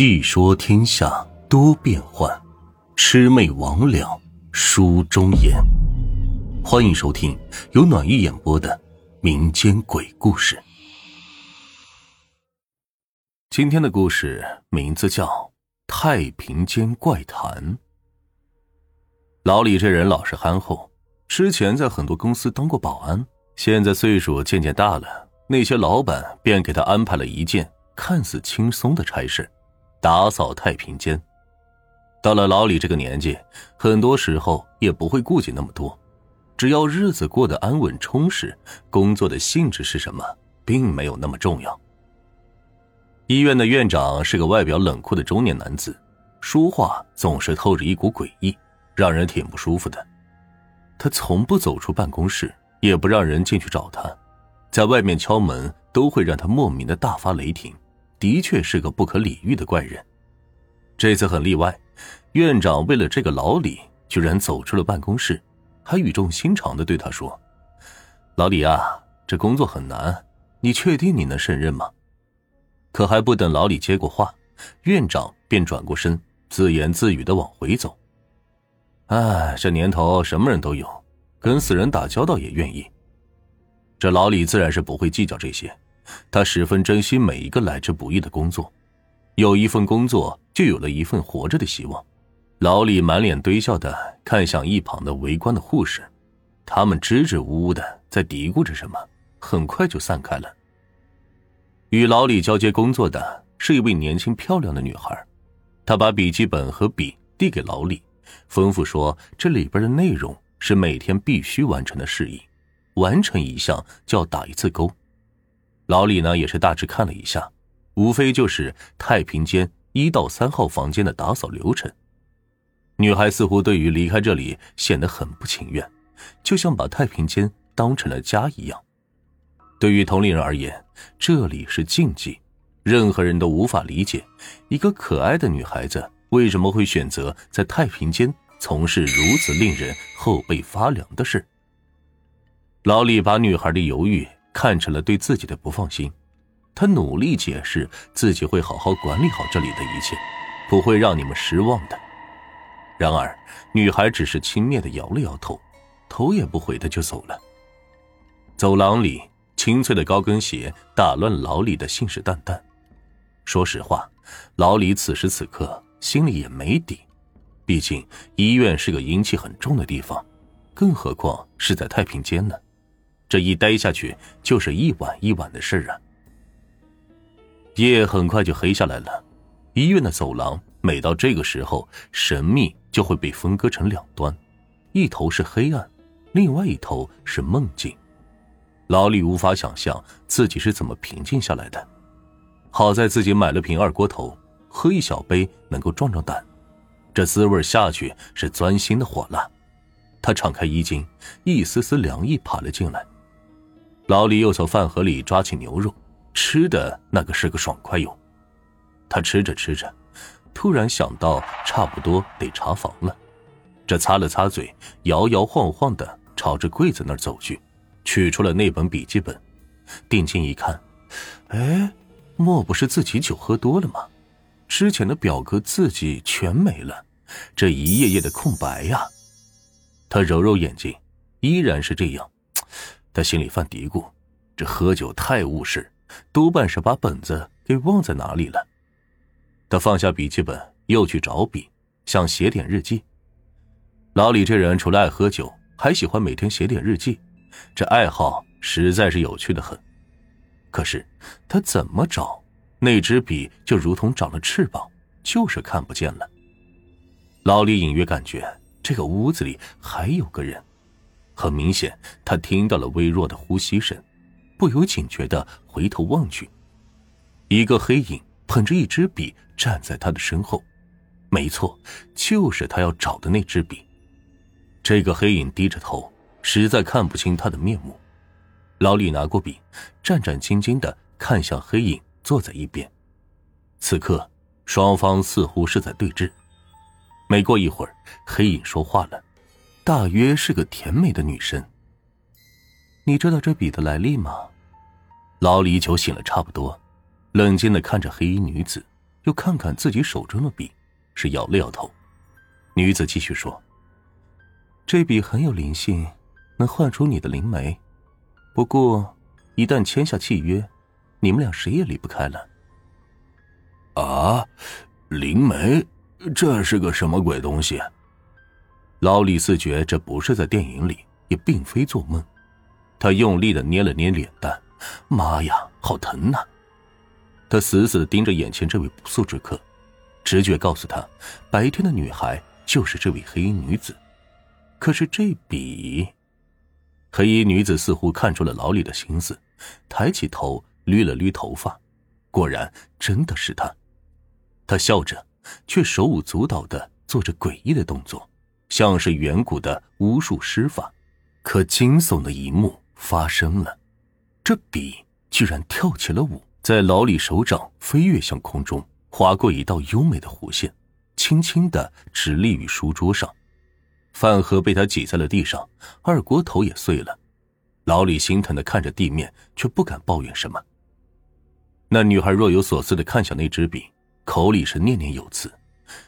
细说天下多变幻，魑魅魍魉书中言。欢迎收听由暖玉演播的民间鬼故事。今天的故事名字叫《太平间怪谈》。老李这人老实憨厚，之前在很多公司当过保安，现在岁数渐渐大了，那些老板便给他安排了一件看似轻松的差事。打扫太平间，到了老李这个年纪，很多时候也不会顾及那么多，只要日子过得安稳充实，工作的性质是什么，并没有那么重要。医院的院长是个外表冷酷的中年男子，说话总是透着一股诡异，让人挺不舒服的。他从不走出办公室，也不让人进去找他，在外面敲门都会让他莫名的大发雷霆。的确是个不可理喻的怪人，这次很例外。院长为了这个老李，居然走出了办公室，还语重心长的对他说：“老李啊，这工作很难，你确定你能胜任吗？”可还不等老李接过话，院长便转过身，自言自语的往回走。哎，这年头什么人都有，跟死人打交道也愿意。这老李自然是不会计较这些。他十分珍惜每一个来之不易的工作，有一份工作就有了一份活着的希望。老李满脸堆笑的看向一旁的围观的护士，他们支支吾吾的在嘀咕着什么，很快就散开了。与老李交接工作的是一位年轻漂亮的女孩，她把笔记本和笔递给老李，吩咐说这里边的内容是每天必须完成的事宜，完成一项就要打一次勾。老李呢，也是大致看了一下，无非就是太平间一到三号房间的打扫流程。女孩似乎对于离开这里显得很不情愿，就像把太平间当成了家一样。对于同龄人而言，这里是禁忌，任何人都无法理解一个可爱的女孩子为什么会选择在太平间从事如此令人后背发凉的事。老李把女孩的犹豫。看成了对自己的不放心，他努力解释自己会好好管理好这里的一切，不会让你们失望的。然而，女孩只是轻蔑的摇了摇头，头也不回的就走了。走廊里，清脆的高跟鞋打乱老李的信誓旦旦。说实话，老李此时此刻心里也没底，毕竟医院是个阴气很重的地方，更何况是在太平间呢。这一待下去就是一晚一晚的事啊！夜很快就黑下来了，医院的走廊每到这个时候，神秘就会被分割成两端，一头是黑暗，另外一头是梦境。老李无法想象自己是怎么平静下来的，好在自己买了瓶二锅头，喝一小杯能够壮壮胆，这滋味下去是钻心的火辣。他敞开衣襟，一丝丝凉意爬了进来。老李又从饭盒里抓起牛肉，吃的那个是个爽快哟。他吃着吃着，突然想到差不多得查房了，这擦了擦嘴，摇摇晃晃的朝着柜子那儿走去，取出了那本笔记本，定睛一看，哎，莫不是自己酒喝多了吗？之前的表格字迹全没了，这一页页的空白呀。他揉揉眼睛，依然是这样。他心里犯嘀咕：这喝酒太误事，多半是把本子给忘在哪里了。他放下笔记本，又去找笔，想写点日记。老李这人除了爱喝酒，还喜欢每天写点日记，这爱好实在是有趣的很。可是他怎么找，那支笔就如同长了翅膀，就是看不见了。老李隐约感觉这个屋子里还有个人。很明显，他听到了微弱的呼吸声，不由警觉的回头望去，一个黑影捧着一支笔站在他的身后，没错，就是他要找的那支笔。这个黑影低着头，实在看不清他的面目。老李拿过笔，战战兢兢的看向黑影坐在一边。此刻，双方似乎是在对峙。没过一会儿，黑影说话了。大约是个甜美的女生。你知道这笔的来历吗？老李酒醒了差不多，冷静的看着黑衣女子，又看看自己手中的笔，是摇了摇头。女子继续说：“这笔很有灵性，能唤出你的灵媒。不过，一旦签下契约，你们俩谁也离不开了。”啊，灵媒，这是个什么鬼东西？老李自觉这不是在电影里，也并非做梦。他用力的捏了捏脸蛋，妈呀，好疼呐！他死死的盯着眼前这位不速之客，直觉告诉他，白天的女孩就是这位黑衣女子。可是这笔，黑衣女子似乎看出了老李的心思，抬起头捋了捋头发，果然真的是他。他笑着，却手舞足蹈的做着诡异的动作，像是远古的巫术施法。可惊悚的一幕发生了，这笔居然跳起了舞，在老李手掌飞跃向空中，划过一道优美的弧线，轻轻的直立于书桌上。饭盒被他挤在了地上，二锅头也碎了。老李心疼的看着地面，却不敢抱怨什么。那女孩若有所思的看向那支笔。口里是念念有词，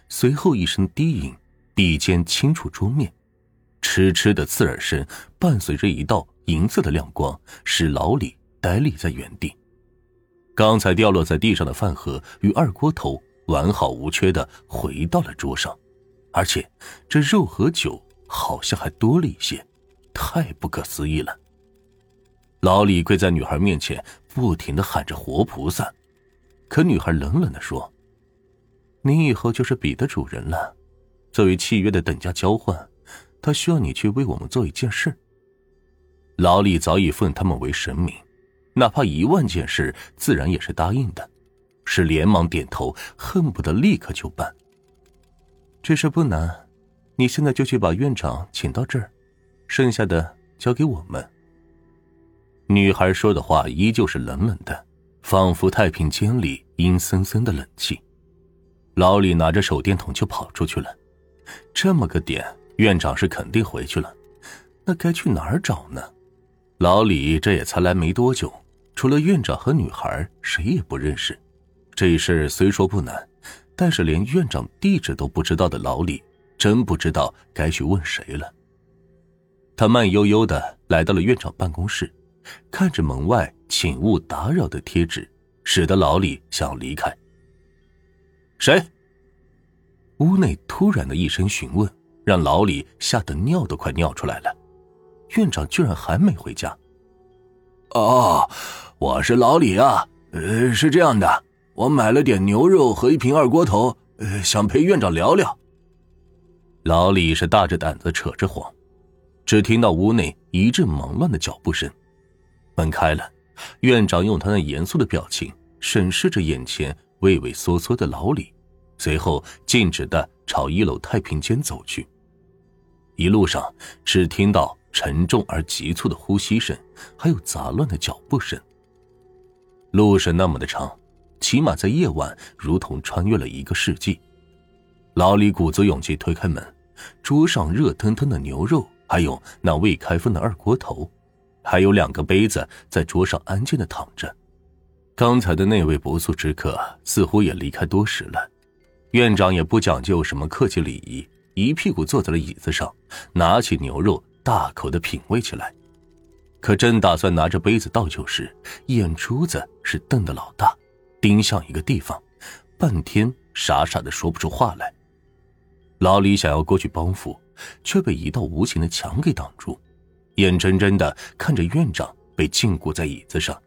随后一声低吟，笔尖轻触桌面，痴痴的刺耳声伴随着一道银色的亮光，使老李呆立在原地。刚才掉落在地上的饭盒与二锅头完好无缺的回到了桌上，而且这肉和酒好像还多了一些，太不可思议了。老李跪在女孩面前，不停的喊着“活菩萨”，可女孩冷冷的说。你以后就是笔的主人了，作为契约的等价交换，他需要你去为我们做一件事。老李早已奉他们为神明，哪怕一万件事，自然也是答应的，是连忙点头，恨不得立刻就办。这事不难，你现在就去把院长请到这儿，剩下的交给我们。女孩说的话依旧是冷冷的，仿佛太平间里阴森森的冷气。老李拿着手电筒就跑出去了。这么个点，院长是肯定回去了。那该去哪儿找呢？老李这也才来没多久，除了院长和女孩，谁也不认识。这事虽说不难，但是连院长地址都不知道的老李，真不知道该去问谁了。他慢悠悠的来到了院长办公室，看着门外“请勿打扰”的贴纸，使得老李想离开。谁？屋内突然的一声询问，让老李吓得尿都快尿出来了。院长居然还没回家。哦，我是老李啊。呃，是这样的，我买了点牛肉和一瓶二锅头，呃，想陪院长聊聊。老李是大着胆子扯着谎。只听到屋内一阵忙乱的脚步声，门开了，院长用他那严肃的表情审视着眼前。畏畏缩缩的老李，随后径直的朝一楼太平间走去。一路上只听到沉重而急促的呼吸声，还有杂乱的脚步声。路是那么的长，起码在夜晚如同穿越了一个世纪。老李鼓足勇气推开门，桌上热腾腾的牛肉，还有那未开封的二锅头，还有两个杯子在桌上安静的躺着。刚才的那位不速之客似乎也离开多时了，院长也不讲究什么客气礼仪，一屁股坐在了椅子上，拿起牛肉大口的品味起来。可正打算拿着杯子倒酒时，眼珠子是瞪得老大，盯向一个地方，半天傻傻的说不出话来。老李想要过去帮扶，却被一道无形的墙给挡住，眼睁睁的看着院长被禁锢在椅子上。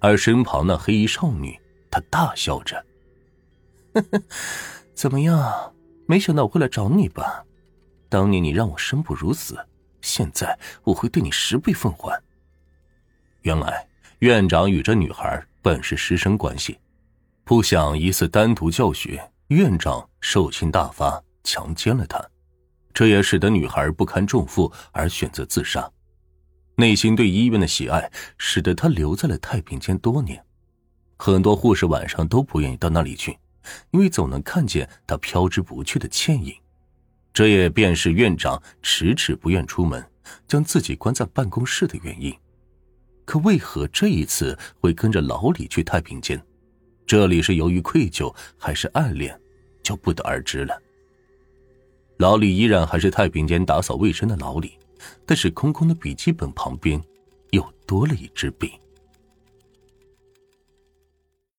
而身旁那黑衣少女，她大笑着：“呵 呵怎么样？没想到我会来找你吧？当年你让我生不如死，现在我会对你十倍奉还。”原来院长与这女孩本是师生关系，不想一次单独教学，院长兽性大发，强奸了她，这也使得女孩不堪重负而选择自杀。内心对医院的喜爱，使得他留在了太平间多年。很多护士晚上都不愿意到那里去，因为总能看见他飘之不去的倩影。这也便是院长迟迟不愿出门，将自己关在办公室的原因。可为何这一次会跟着老李去太平间？这里是由于愧疚还是暗恋，就不得而知了。老李依然还是太平间打扫卫生的老李，但是空空的笔记本旁边又多了一支笔。